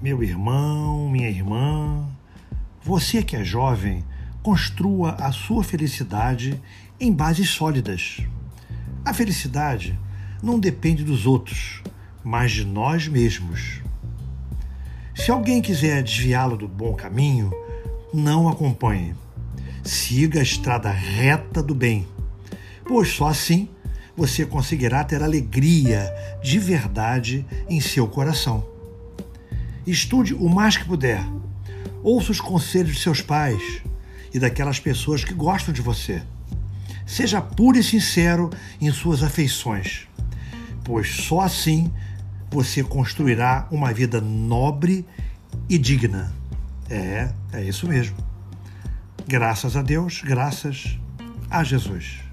Meu irmão, minha irmã, você que é jovem, construa a sua felicidade em bases sólidas. A felicidade não depende dos outros, mas de nós mesmos. Se alguém quiser desviá-lo do bom caminho, não acompanhe. Siga a estrada reta do bem, pois só assim você conseguirá ter alegria de verdade em seu coração. Estude o mais que puder. Ouça os conselhos de seus pais e daquelas pessoas que gostam de você. Seja puro e sincero em suas afeições, pois só assim você construirá uma vida nobre e digna. É, é isso mesmo. Graças a Deus, graças a Jesus.